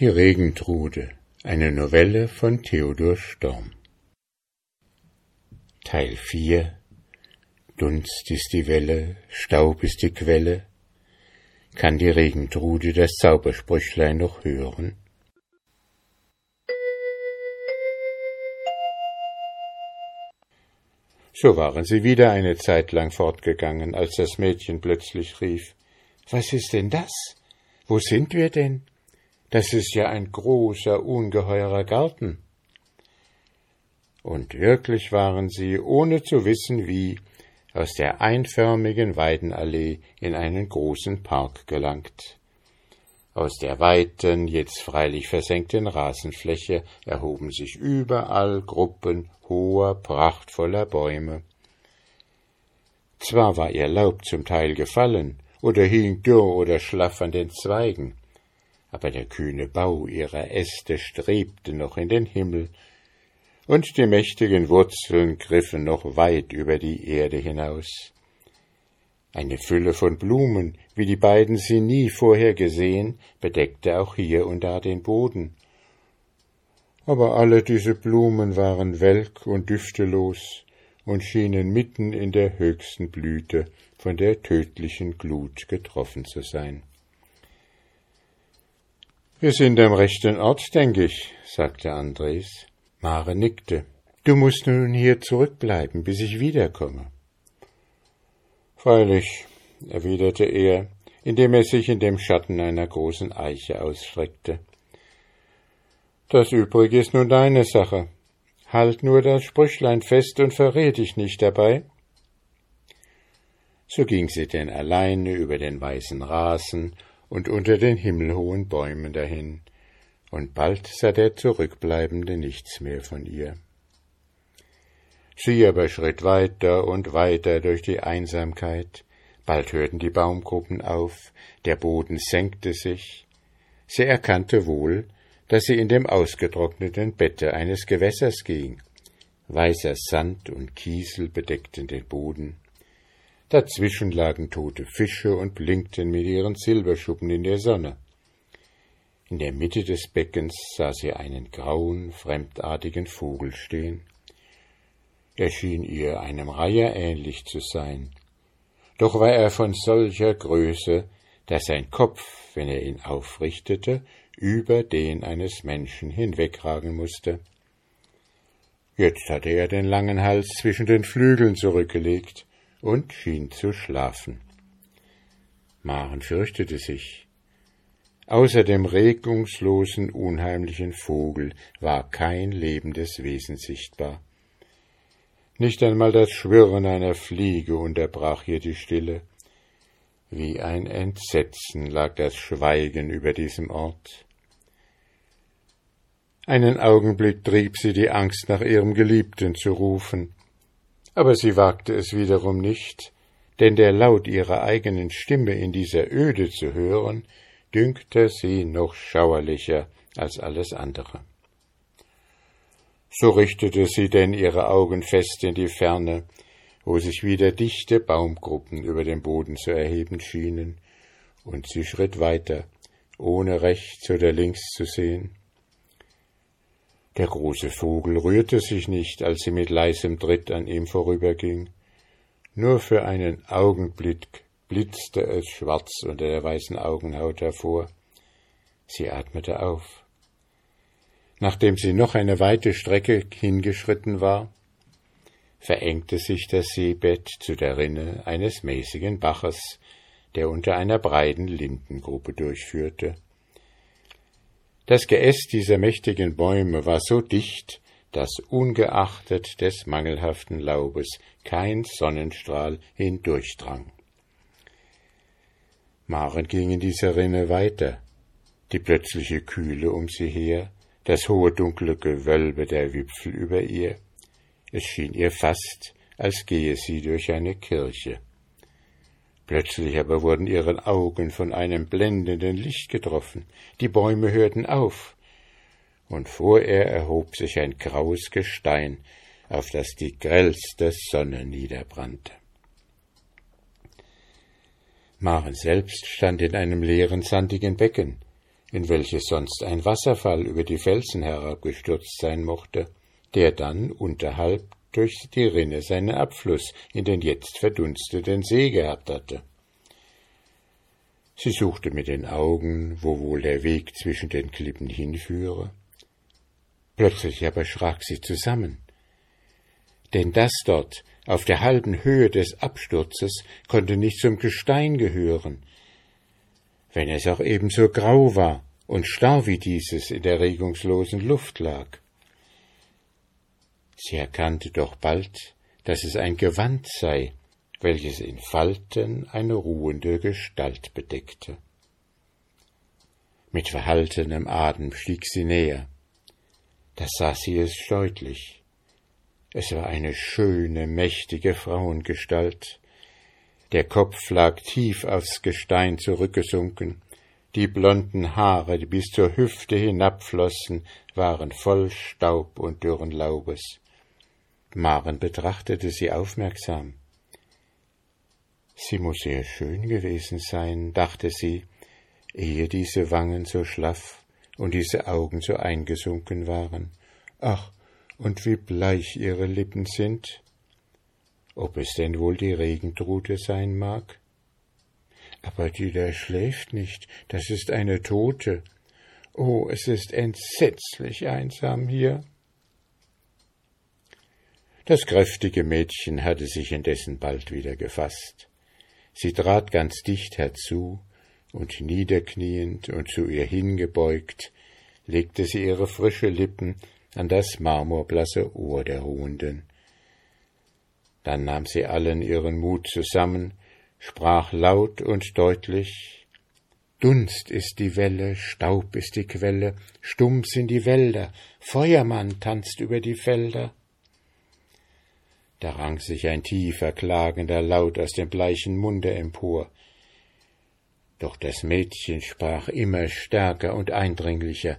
Die Regentrude, eine Novelle von Theodor Storm. Teil 4 Dunst ist die Welle, Staub ist die Quelle. Kann die Regentrude das Zaubersprüchlein noch hören? So waren sie wieder eine Zeit lang fortgegangen, als das Mädchen plötzlich rief Was ist denn das? Wo sind wir denn? Das ist ja ein großer, ungeheurer Garten. Und wirklich waren sie, ohne zu wissen wie, aus der einförmigen Weidenallee in einen großen Park gelangt. Aus der weiten, jetzt freilich versenkten Rasenfläche erhoben sich überall Gruppen hoher, prachtvoller Bäume. Zwar war ihr Laub zum Teil gefallen oder hing dürr oder schlaff an den Zweigen, aber der kühne Bau ihrer Äste strebte noch in den Himmel, und die mächtigen Wurzeln griffen noch weit über die Erde hinaus. Eine Fülle von Blumen, wie die beiden sie nie vorher gesehen, bedeckte auch hier und da den Boden. Aber alle diese Blumen waren welk und düftelos und schienen mitten in der höchsten Blüte von der tödlichen Glut getroffen zu sein. Wir sind am rechten Ort, denke ich, sagte Andres. Mare nickte. Du musst nun hier zurückbleiben, bis ich wiederkomme. Freilich, erwiderte er, indem er sich in dem Schatten einer großen Eiche ausstreckte. Das übrige ist nun deine Sache. Halt nur das Sprüchlein fest und verrät dich nicht dabei. So ging sie denn alleine über den weißen Rasen und unter den himmelhohen Bäumen dahin, und bald sah der Zurückbleibende nichts mehr von ihr. Sie aber schritt weiter und weiter durch die Einsamkeit, bald hörten die Baumgruppen auf, der Boden senkte sich, sie erkannte wohl, dass sie in dem ausgetrockneten Bette eines Gewässers ging, weißer Sand und Kiesel bedeckten den Boden, Dazwischen lagen tote Fische und blinkten mit ihren Silberschuppen in der Sonne. In der Mitte des Beckens sah sie einen grauen, fremdartigen Vogel stehen. Er schien ihr einem Reiher ähnlich zu sein, doch war er von solcher Größe, dass sein Kopf, wenn er ihn aufrichtete, über den eines Menschen hinwegragen musste. Jetzt hatte er den langen Hals zwischen den Flügeln zurückgelegt, und schien zu schlafen. Maren fürchtete sich. Außer dem regungslosen, unheimlichen Vogel war kein lebendes Wesen sichtbar. Nicht einmal das Schwirren einer Fliege unterbrach hier die Stille. Wie ein Entsetzen lag das Schweigen über diesem Ort. Einen Augenblick trieb sie die Angst, nach ihrem Geliebten zu rufen, aber sie wagte es wiederum nicht, denn der Laut ihrer eigenen Stimme in dieser Öde zu hören, dünkte sie noch schauerlicher als alles andere. So richtete sie denn ihre Augen fest in die Ferne, wo sich wieder dichte Baumgruppen über dem Boden zu erheben schienen, und sie schritt weiter, ohne rechts oder links zu sehen. Der große Vogel rührte sich nicht, als sie mit leisem Tritt an ihm vorüberging. Nur für einen Augenblick blitzte es schwarz unter der weißen Augenhaut hervor. Sie atmete auf. Nachdem sie noch eine weite Strecke hingeschritten war, verengte sich das Seebett zu der Rinne eines mäßigen Baches, der unter einer breiten Lindengruppe durchführte. Das Geäst dieser mächtigen Bäume war so dicht, dass ungeachtet des mangelhaften Laubes kein Sonnenstrahl hindurchdrang. Maren ging in dieser Rinne weiter, die plötzliche Kühle um sie her, das hohe dunkle Gewölbe der Wipfel über ihr. Es schien ihr fast, als gehe sie durch eine Kirche. Plötzlich aber wurden ihre Augen von einem blendenden Licht getroffen, die Bäume hörten auf, und vor ihr erhob sich ein graues Gestein, auf das die grellste Sonne niederbrannte. Maren selbst stand in einem leeren, sandigen Becken, in welches sonst ein Wasserfall über die Felsen herabgestürzt sein mochte, der dann unterhalb durch die Rinne seinen Abfluss in den jetzt verdunsteten See gehabt hatte. Sie suchte mit den Augen, wo wohl der Weg zwischen den Klippen hinführe. Plötzlich aber schrak sie zusammen. Denn das dort, auf der halben Höhe des Absturzes, konnte nicht zum Gestein gehören, wenn es auch ebenso grau war und starr wie dieses in der regungslosen Luft lag. Sie erkannte doch bald, dass es ein Gewand sei, welches in Falten eine ruhende Gestalt bedeckte. Mit verhaltenem Atem stieg sie näher. Da sah sie es deutlich. Es war eine schöne, mächtige Frauengestalt. Der Kopf lag tief aufs Gestein zurückgesunken, die blonden Haare, die bis zur Hüfte hinabflossen, waren voll Staub und dürren Laubes. Maren betrachtete sie aufmerksam. Sie muss sehr schön gewesen sein, dachte sie, ehe diese Wangen so schlaff und diese Augen so eingesunken waren. Ach, und wie bleich ihre Lippen sind. Ob es denn wohl die Regentrude sein mag? Aber die da schläft nicht, das ist eine Tote. Oh, es ist entsetzlich einsam hier. Das kräftige Mädchen hatte sich indessen bald wieder gefasst. Sie trat ganz dicht herzu, und niederkniend und zu ihr hingebeugt, legte sie ihre frische Lippen an das marmorblasse Ohr der Ruhenden. Dann nahm sie allen ihren Mut zusammen, sprach laut und deutlich Dunst ist die Welle, Staub ist die Quelle, stumm sind die Wälder, Feuermann tanzt über die Felder. Da rang sich ein tiefer, klagender Laut aus dem bleichen Munde empor. Doch das Mädchen sprach immer stärker und eindringlicher.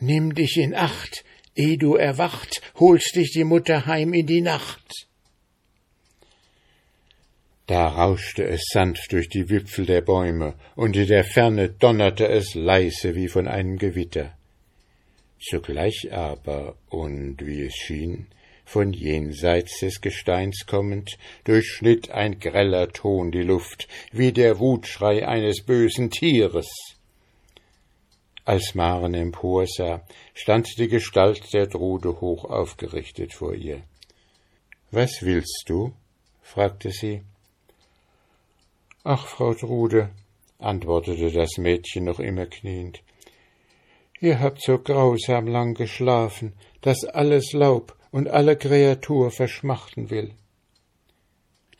Nimm dich in Acht, eh du erwacht, holst dich die Mutter heim in die Nacht. Da rauschte es sanft durch die Wipfel der Bäume, und in der Ferne donnerte es leise wie von einem Gewitter. Zugleich aber, und wie es schien, von jenseits des Gesteins kommend, durchschnitt ein greller Ton die Luft, wie der Wutschrei eines bösen Tieres. Als Maren emporsah, stand die Gestalt der Trude hoch aufgerichtet vor ihr. Was willst du? fragte sie. Ach, Frau Trude, antwortete das Mädchen noch immer kniend, ihr habt so grausam lang geschlafen, dass alles Laub und alle Kreatur verschmachten will.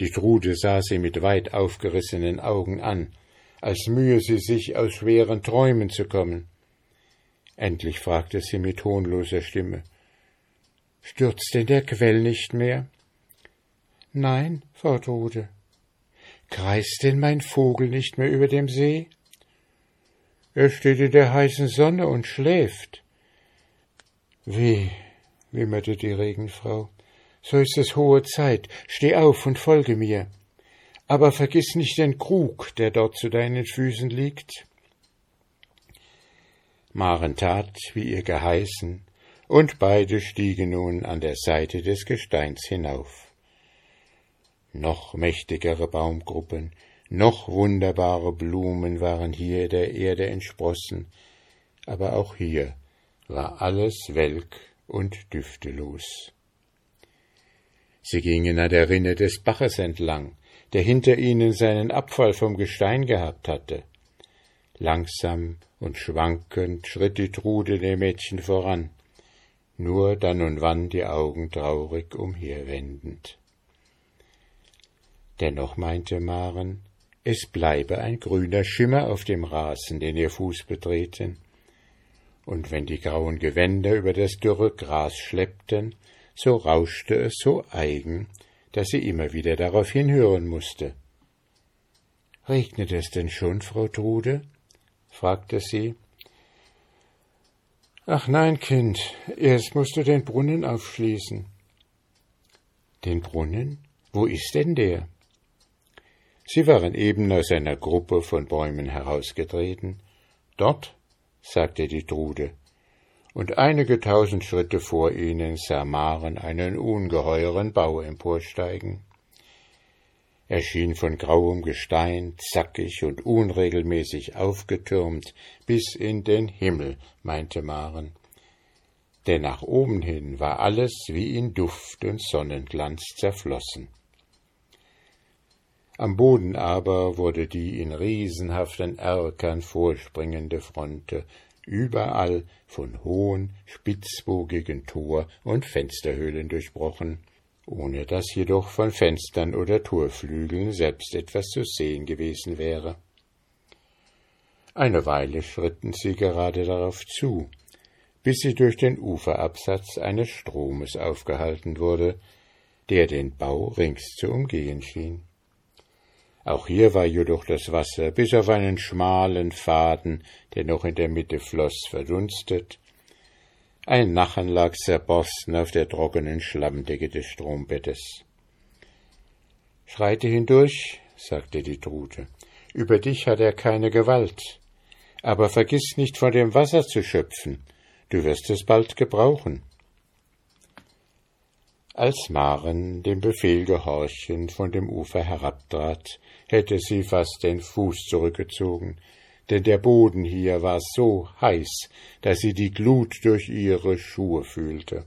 Die Trude sah sie mit weit aufgerissenen Augen an, als mühe sie sich aus schweren Träumen zu kommen. Endlich fragte sie mit tonloser Stimme Stürzt denn der Quell nicht mehr? Nein, Frau Trude. Kreist denn mein Vogel nicht mehr über dem See? Er steht in der heißen Sonne und schläft. Wie, wimmerte die Regenfrau. So ist es hohe Zeit. Steh auf und folge mir. Aber vergiss nicht den Krug, der dort zu deinen Füßen liegt. Maren tat, wie ihr geheißen, und beide stiegen nun an der Seite des Gesteins hinauf. Noch mächtigere Baumgruppen, noch wunderbare Blumen waren hier der Erde entsprossen, aber auch hier war alles welk und düftelos. Sie gingen an der Rinne des Baches entlang, der hinter ihnen seinen Abfall vom Gestein gehabt hatte. Langsam und schwankend schritt die Trude dem Mädchen voran, nur dann und wann die Augen traurig umherwendend. Dennoch meinte Maren, es bleibe ein grüner Schimmer auf dem Rasen, den ihr Fuß betreten, und wenn die grauen Gewänder über das dürre Gras schleppten, so rauschte es so eigen, dass sie immer wieder darauf hinhören musste. Regnet es denn schon, Frau Trude? fragte sie. Ach nein, Kind, erst musst du den Brunnen aufschließen. Den Brunnen? Wo ist denn der? Sie waren eben aus einer Gruppe von Bäumen herausgetreten. Dort sagte die Trude, und einige tausend Schritte vor ihnen sah Maren einen ungeheuren Bau emporsteigen. Er schien von grauem Gestein, zackig und unregelmäßig aufgetürmt bis in den Himmel, meinte Maren. Denn nach oben hin war alles wie in Duft und Sonnenglanz zerflossen. Am Boden aber wurde die in riesenhaften Erkern vorspringende Fronte überall von hohen, spitzbogigen Tor- und Fensterhöhlen durchbrochen, ohne dass jedoch von Fenstern oder Torflügeln selbst etwas zu sehen gewesen wäre. Eine Weile schritten sie gerade darauf zu, bis sie durch den Uferabsatz eines Stromes aufgehalten wurde, der den Bau rings zu umgehen schien. Auch hier war jedoch das Wasser bis auf einen schmalen Faden, der noch in der Mitte floß, verdunstet. Ein Nachen lag zerborsten auf der trockenen Schlammdecke des Strombettes. Schreite hindurch, sagte die Trute. Über dich hat er keine Gewalt. Aber vergiss nicht von dem Wasser zu schöpfen. Du wirst es bald gebrauchen. Als Maren dem Befehl gehorchend von dem Ufer herabtrat, hätte sie fast den Fuß zurückgezogen, denn der Boden hier war so heiß, dass sie die Glut durch ihre Schuhe fühlte.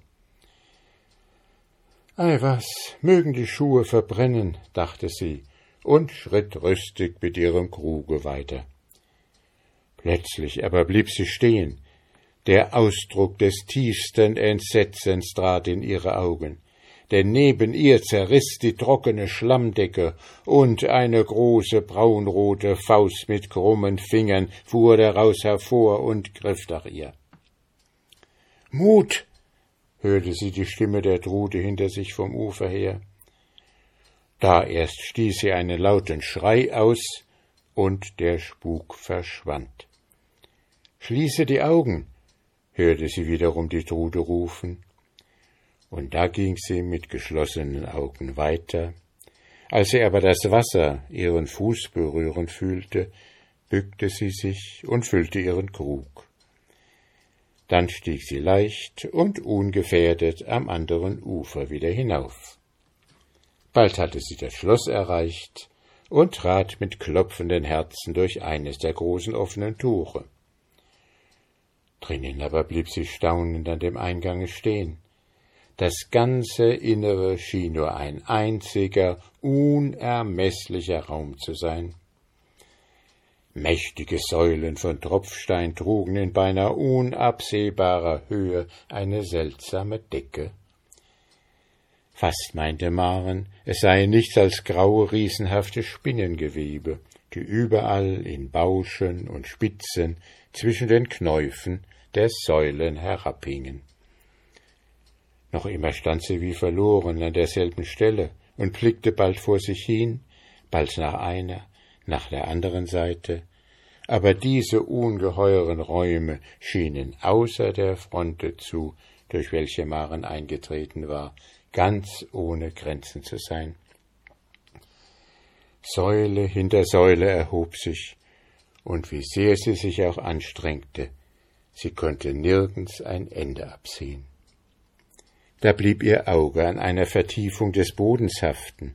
Ei was, mögen die Schuhe verbrennen, dachte sie und schritt rüstig mit ihrem Kruge weiter. Plötzlich aber blieb sie stehen. Der Ausdruck des tiefsten Entsetzens trat in ihre Augen denn neben ihr zerriß die trockene Schlammdecke, und eine große braunrote Faust mit krummen Fingern fuhr daraus hervor und griff nach ihr. Mut! hörte sie die Stimme der Trude hinter sich vom Ufer her. Da erst stieß sie einen lauten Schrei aus, und der Spuk verschwand. Schließe die Augen, hörte sie wiederum die Trude rufen, und da ging sie mit geschlossenen Augen weiter. Als sie aber das Wasser ihren Fuß berühren fühlte, bückte sie sich und füllte ihren Krug. Dann stieg sie leicht und ungefährdet am anderen Ufer wieder hinauf. Bald hatte sie das Schloss erreicht und trat mit klopfenden Herzen durch eines der großen offenen Tore. Drinnen aber blieb sie staunend an dem Eingange stehen. Das ganze Innere schien nur ein einziger, unermeßlicher Raum zu sein. Mächtige Säulen von Tropfstein trugen in beinahe unabsehbarer Höhe eine seltsame Decke. Fast meinte Maren, es seien nichts als graue, riesenhafte Spinnengewebe, die überall in Bauschen und Spitzen zwischen den Knäufen der Säulen herabhingen. Noch immer stand sie wie verloren an derselben Stelle und blickte bald vor sich hin, bald nach einer, nach der anderen Seite, aber diese ungeheuren Räume schienen außer der Fronte zu, durch welche Maren eingetreten war, ganz ohne Grenzen zu sein. Säule hinter Säule erhob sich, und wie sehr sie sich auch anstrengte, sie konnte nirgends ein Ende absehen. Da blieb ihr Auge an einer Vertiefung des Bodens haften,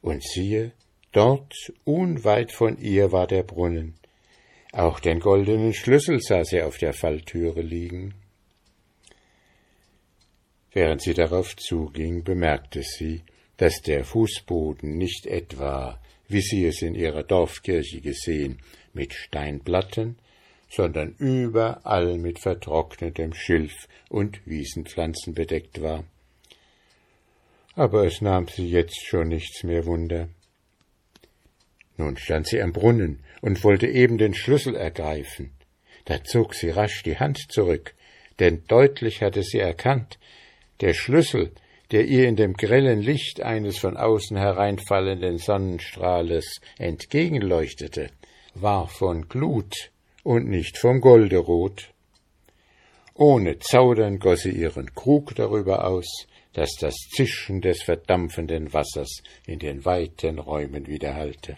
und siehe, dort unweit von ihr war der Brunnen. Auch den goldenen Schlüssel sah sie auf der Falltüre liegen. Während sie darauf zuging, bemerkte sie, dass der Fußboden nicht etwa, wie sie es in ihrer Dorfkirche gesehen, mit Steinplatten, sondern überall mit vertrocknetem Schilf und Wiesenpflanzen bedeckt war. Aber es nahm sie jetzt schon nichts mehr Wunder. Nun stand sie am Brunnen und wollte eben den Schlüssel ergreifen. Da zog sie rasch die Hand zurück, denn deutlich hatte sie erkannt, der Schlüssel, der ihr in dem grellen Licht eines von außen hereinfallenden Sonnenstrahles entgegenleuchtete, war von Glut und nicht vom Golde rot. Ohne Zaudern goss sie ihren Krug darüber aus, dass das Zischen des verdampfenden Wassers in den weiten Räumen widerhallte.